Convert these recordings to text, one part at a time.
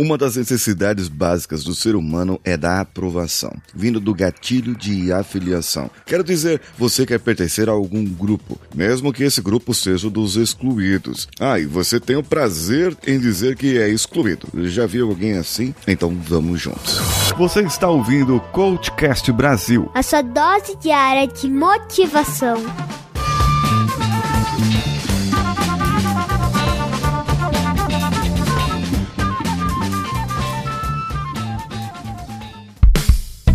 Uma das necessidades básicas do ser humano é da aprovação, vindo do gatilho de afiliação. Quero dizer, você quer pertencer a algum grupo, mesmo que esse grupo seja dos excluídos. Ah, e você tem o prazer em dizer que é excluído. Já viu alguém assim? Então vamos juntos. Você está ouvindo o Coachcast Brasil a sua dose diária de motivação.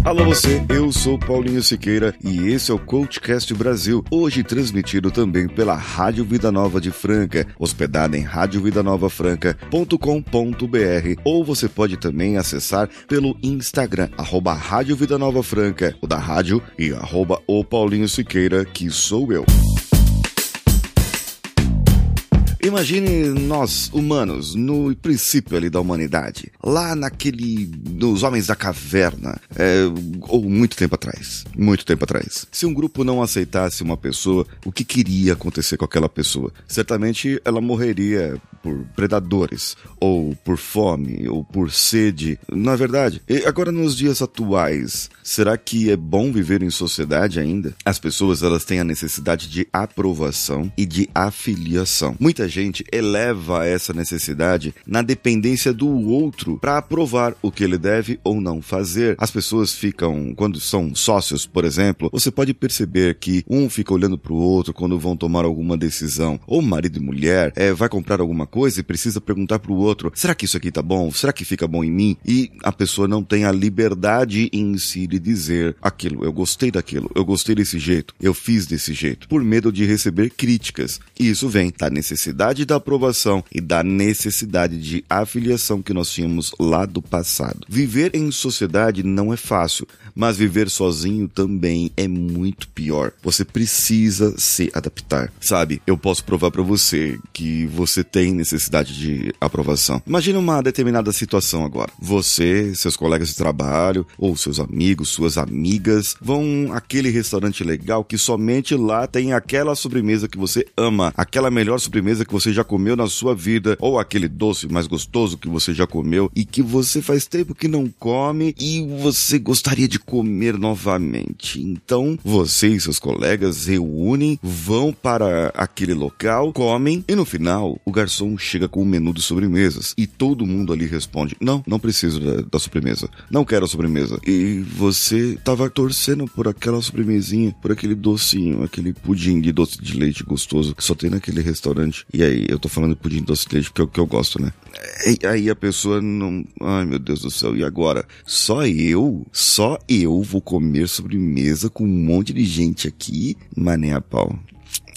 Alô você, eu sou Paulinho Siqueira e esse é o Coachcast Brasil, hoje transmitido também pela Rádio Vida Nova de Franca, hospedada em radiovidanova.franca.com.br ou você pode também acessar pelo Instagram, arroba Rádio Vida Nova Franca, o da rádio e arroba o Paulinho Siqueira, que sou eu. Imagine nós, humanos, no princípio ali da humanidade, lá naquele. nos Homens da Caverna, é, ou muito tempo atrás. Muito tempo atrás. Se um grupo não aceitasse uma pessoa, o que queria acontecer com aquela pessoa? Certamente ela morreria por predadores, ou por fome, ou por sede. Na é verdade, e agora nos dias atuais, será que é bom viver em sociedade ainda? As pessoas elas têm a necessidade de aprovação e de afiliação. Muita eleva essa necessidade na dependência do outro para aprovar o que ele deve ou não fazer. As pessoas ficam, quando são sócios, por exemplo, você pode perceber que um fica olhando para o outro quando vão tomar alguma decisão. Ou marido e mulher é, vai comprar alguma coisa e precisa perguntar para o outro: será que isso aqui tá bom? Será que fica bom em mim? E a pessoa não tem a liberdade em si de dizer aquilo. Eu gostei daquilo, eu gostei desse jeito, eu fiz desse jeito, por medo de receber críticas. E isso vem da necessidade da aprovação e da necessidade de afiliação que nós tínhamos lá do passado. Viver em sociedade não é fácil, mas viver sozinho também é muito pior. Você precisa se adaptar. Sabe, eu posso provar para você que você tem necessidade de aprovação. Imagina uma determinada situação agora. Você, seus colegas de trabalho, ou seus amigos, suas amigas, vão àquele restaurante legal que somente lá tem aquela sobremesa que você ama, aquela melhor sobremesa que você já comeu na sua vida, ou aquele doce mais gostoso que você já comeu e que você faz tempo que não come e você gostaria de comer novamente. Então, você e seus colegas reúnem, vão para aquele local, comem e no final o garçom chega com o menu de sobremesas e todo mundo ali responde: Não, não preciso da, da sobremesa, não quero a sobremesa. E você tava torcendo por aquela sobremesinha, por aquele docinho, aquele pudim de doce de leite gostoso que só tem naquele restaurante. E aí, eu tô falando pudim doce de leite porque é o que eu gosto, né? E aí a pessoa não. Ai meu Deus do céu, e agora? Só eu? Só eu vou comer sobremesa com um monte de gente aqui, mané a pau.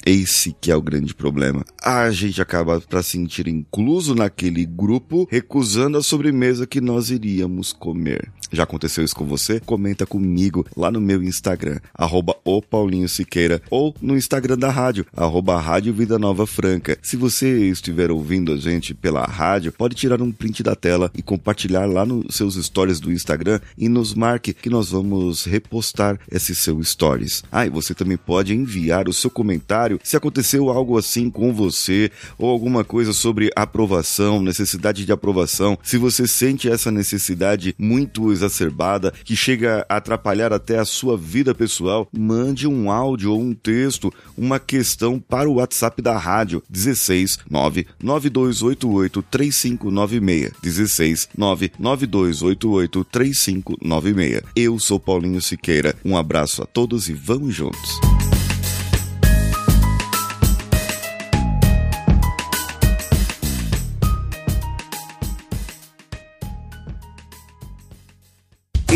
Esse que é o grande problema. A gente acaba para sentir incluso naquele grupo, recusando a sobremesa que nós iríamos comer. Já aconteceu isso com você? Comenta comigo lá no meu Instagram, arroba o Paulinho Siqueira, ou no Instagram da rádio, arroba Rádio Vida Nova Franca. Se você estiver ouvindo a gente pela rádio, pode tirar um print da tela e compartilhar lá nos seus stories do Instagram e nos marque que nós vamos repostar esse seu stories. Ah, e você também pode enviar o seu se aconteceu algo assim com você ou alguma coisa sobre aprovação, necessidade de aprovação, se você sente essa necessidade muito exacerbada que chega a atrapalhar até a sua vida pessoal, mande um áudio ou um texto, uma questão para o WhatsApp da rádio 16 99288 3596 16 99288 3596. Eu sou Paulinho Siqueira. Um abraço a todos e vamos juntos.